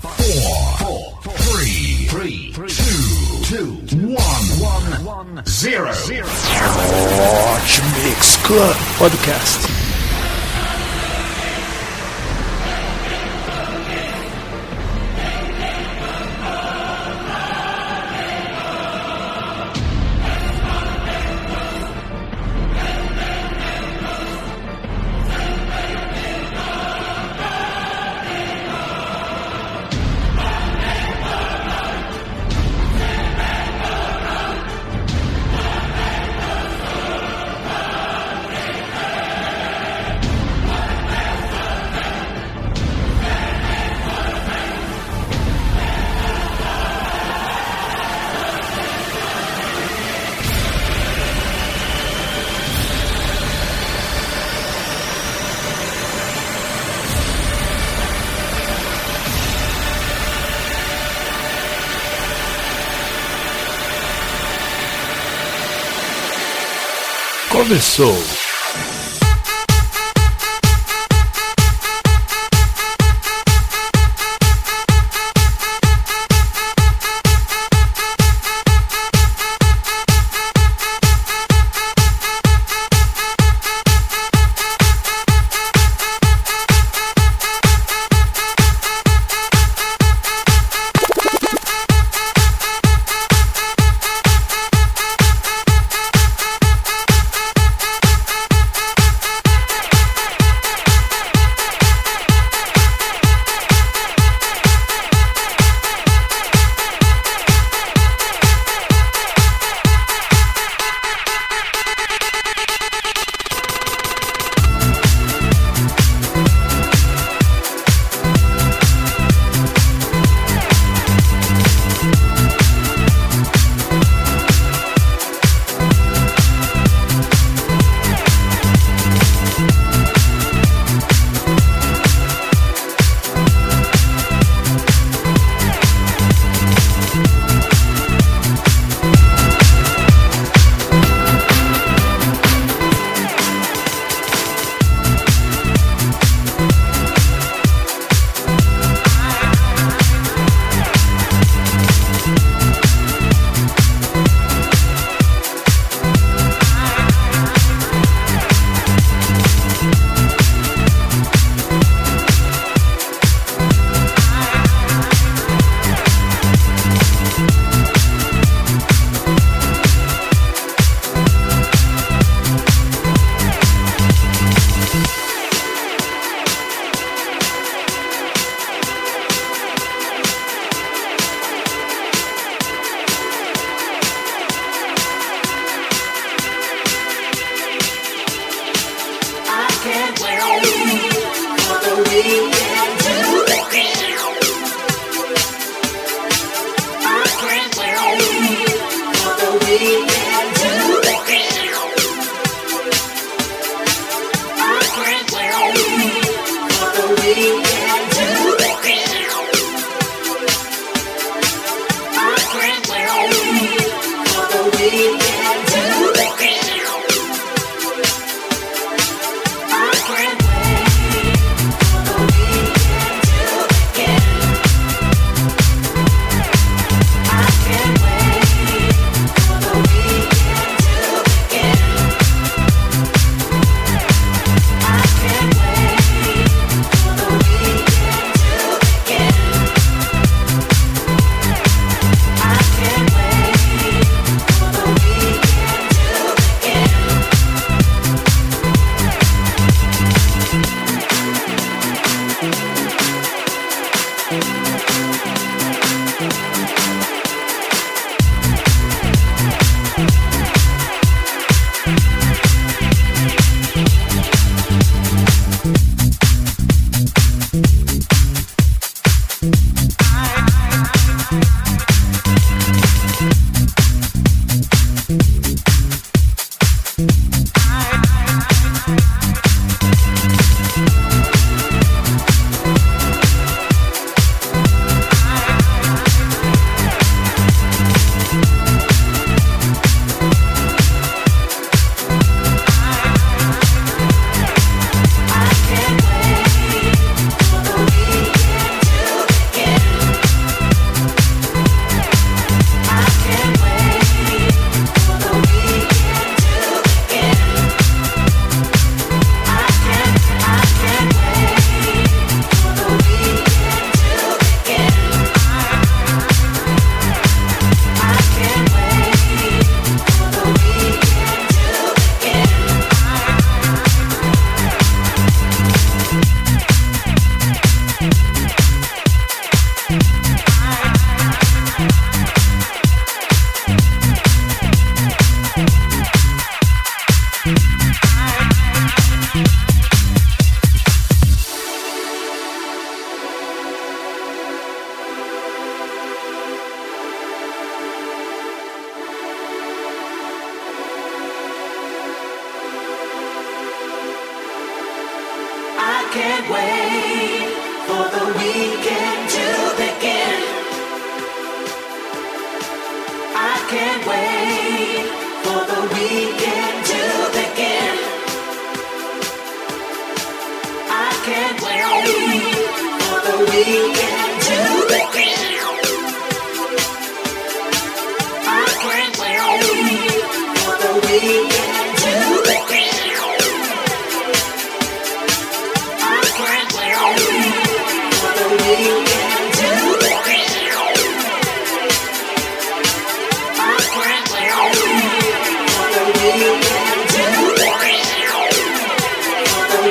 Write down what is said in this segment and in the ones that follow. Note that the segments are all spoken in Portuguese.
four, four, three, three, two, two, one, one, zero. Hot Mix Club Podcast. Começou.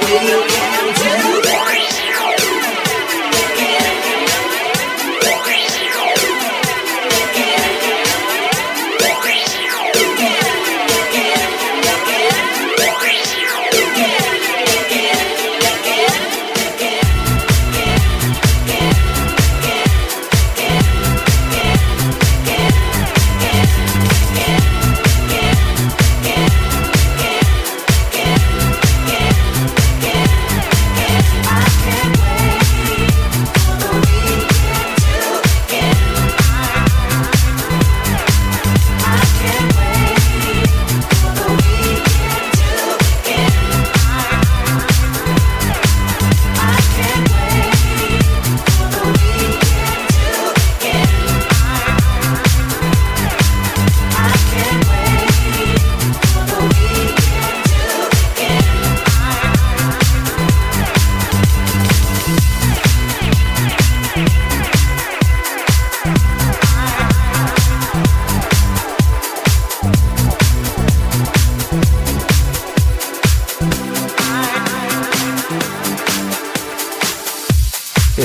video.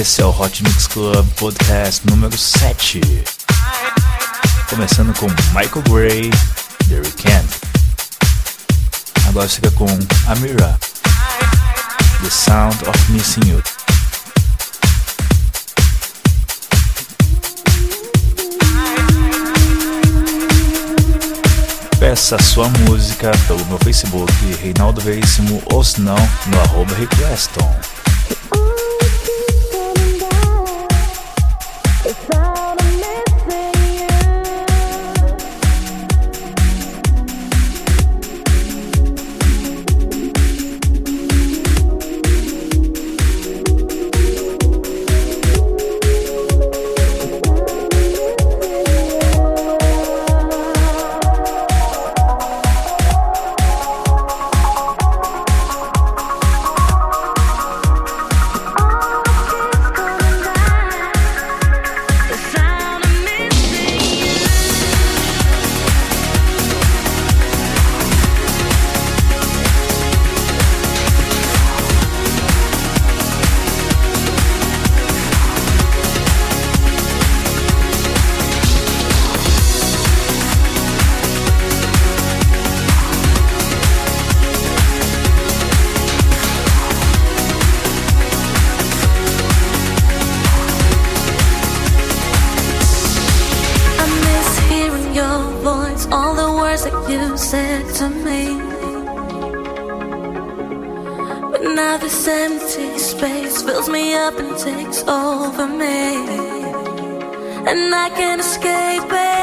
Esse é o Hot Mix Club Podcast número 7. Começando com Michael Gray, The Weeknd. Agora fica com Amira, The Sound of Missing You. Peça sua música pelo meu Facebook, Reinaldo Veríssimo, ou se não, no arroba Requeston. you said to me. But now this empty space fills me up and takes over me. And I can't escape it.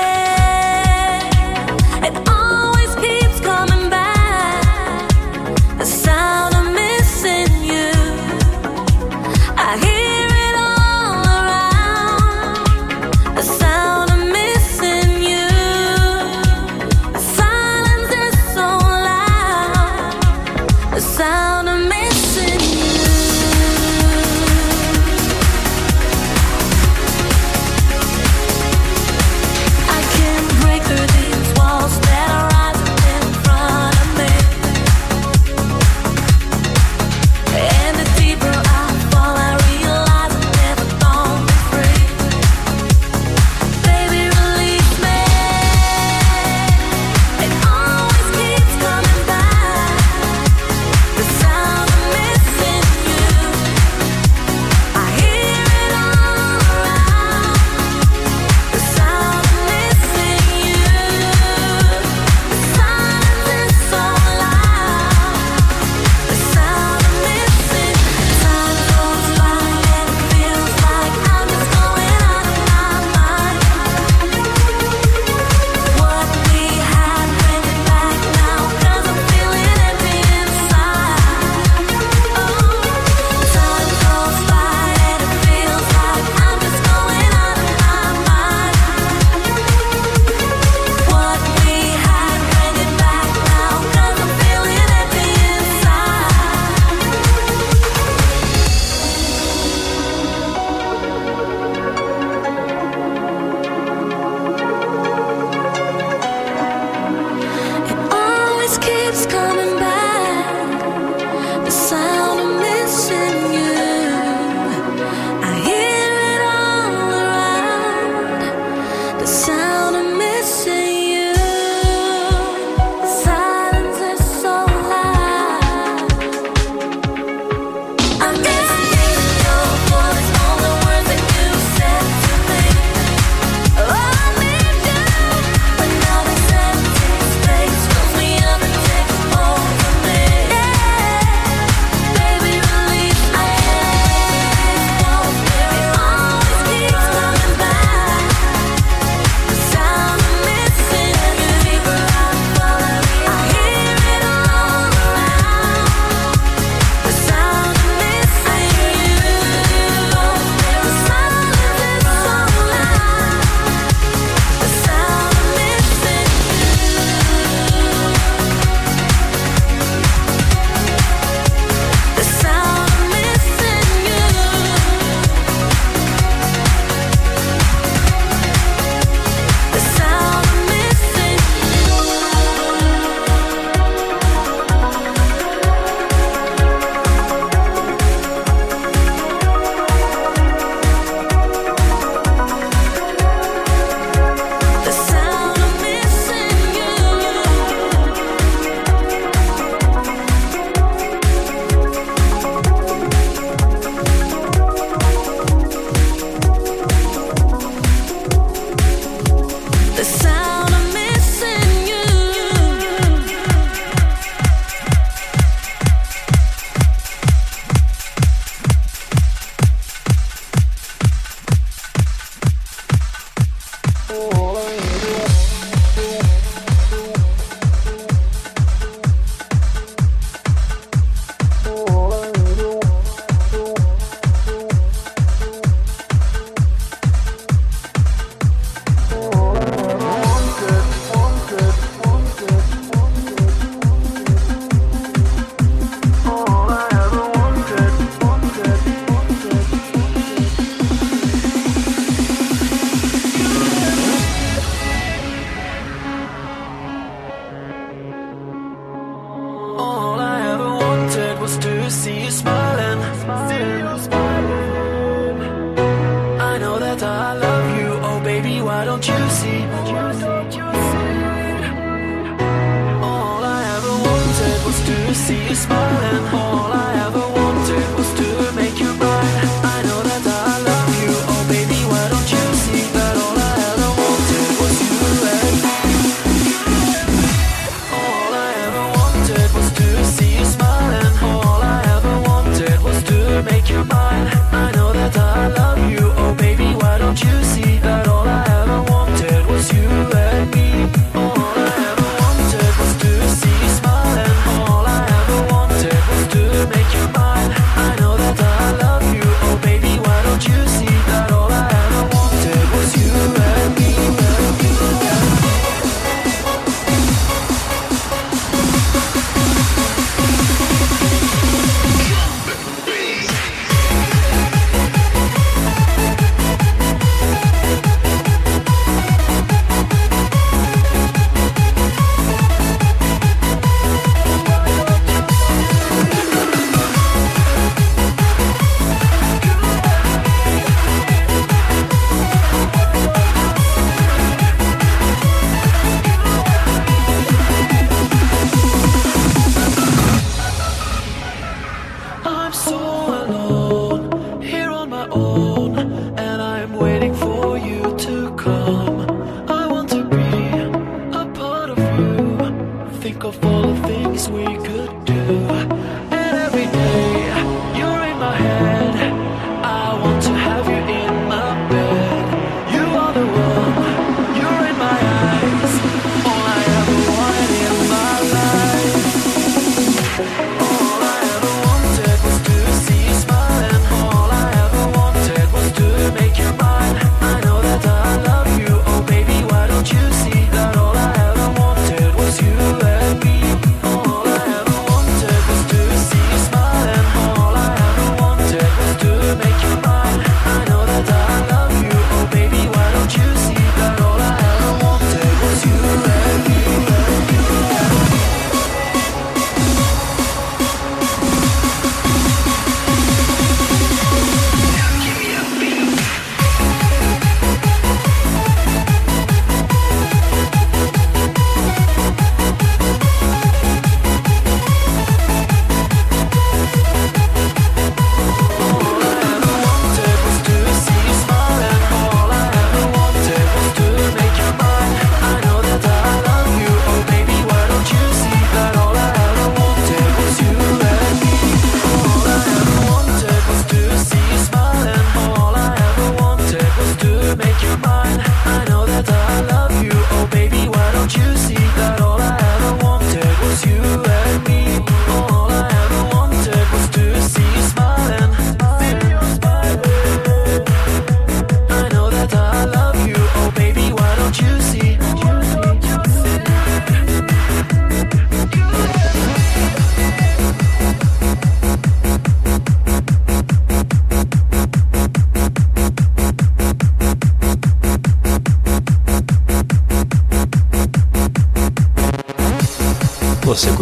see you smiling.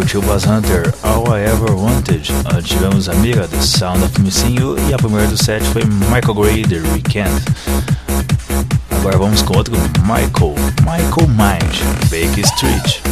Curtiu Buzz Hunter, All I Ever Wanted. Antes tivemos Amiga, The Sound of Missing You. E a primeira do set foi Michael Gray, The Weekend. Agora vamos com outro Michael, Michael Mind, Baker Street.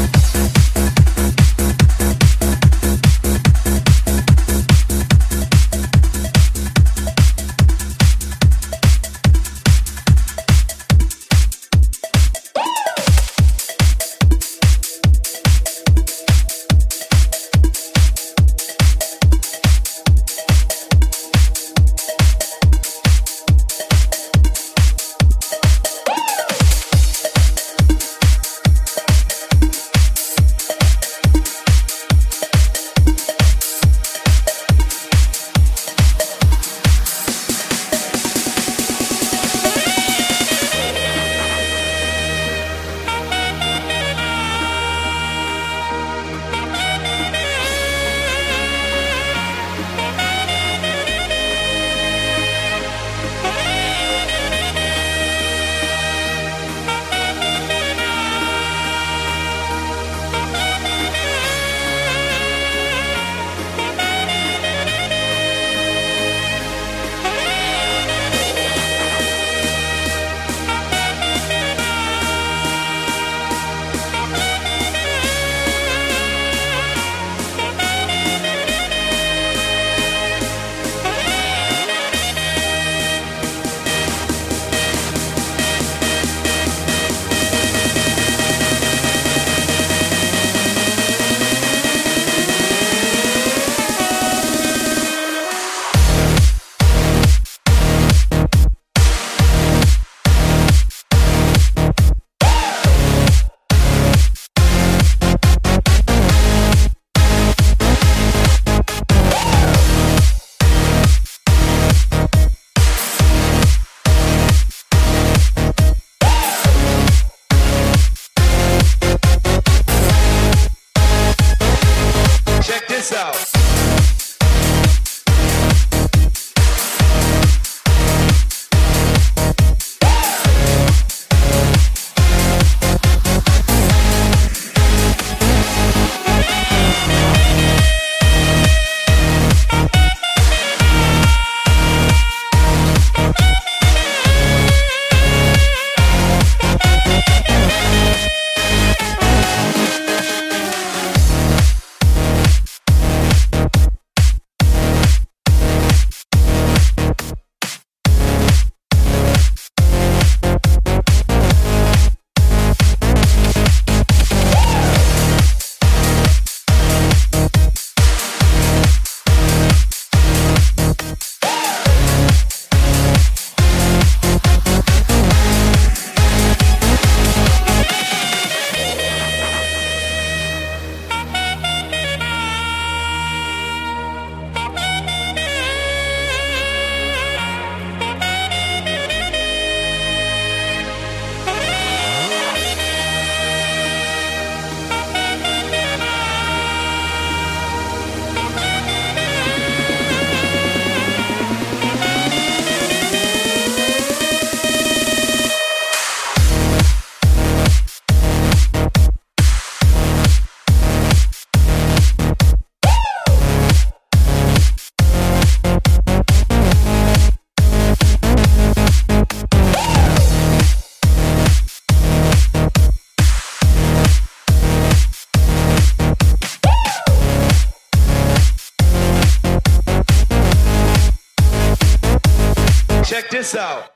Check this out.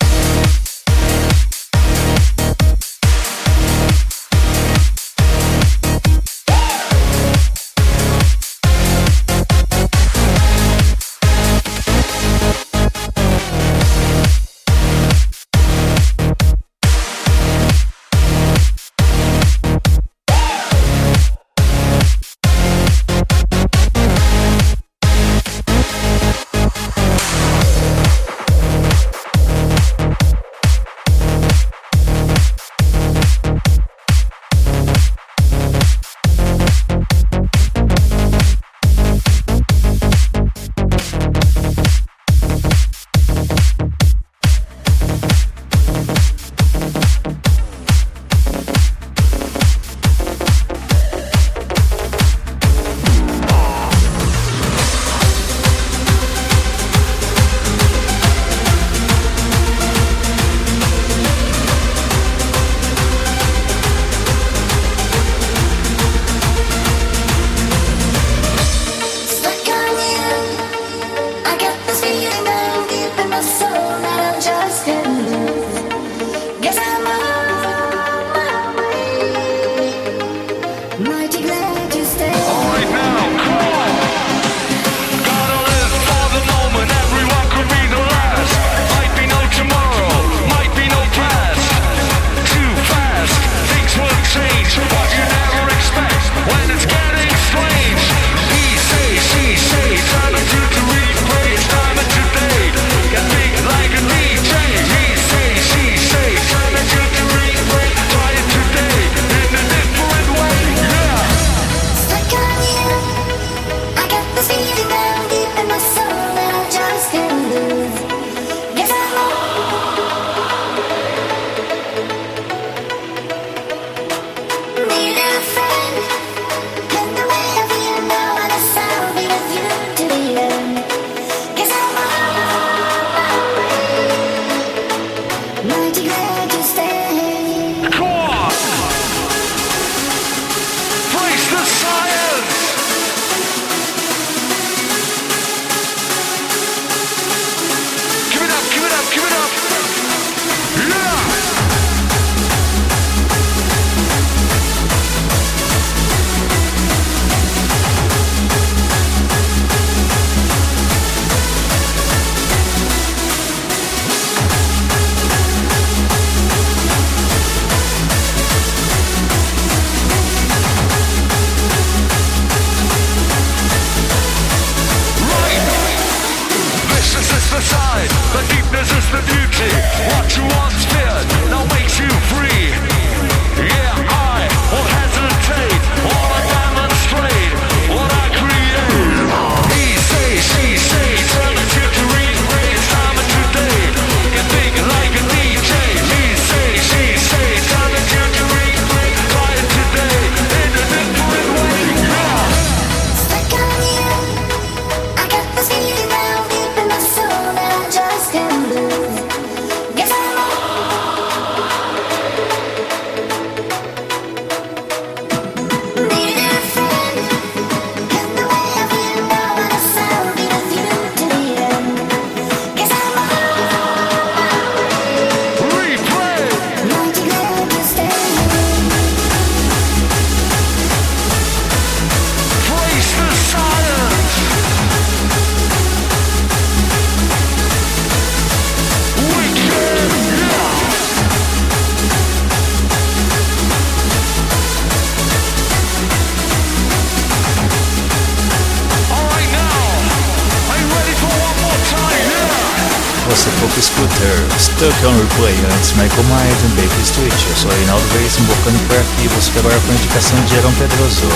Stuck on Replay, antes Michael Myers e Baker Street. Eu sou Reinaldo Reis, embocando por aqui. Você agora com a indicação de Aaron Pedroso.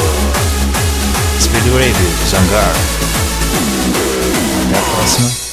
Speed Radio, Zangar. Até a próxima.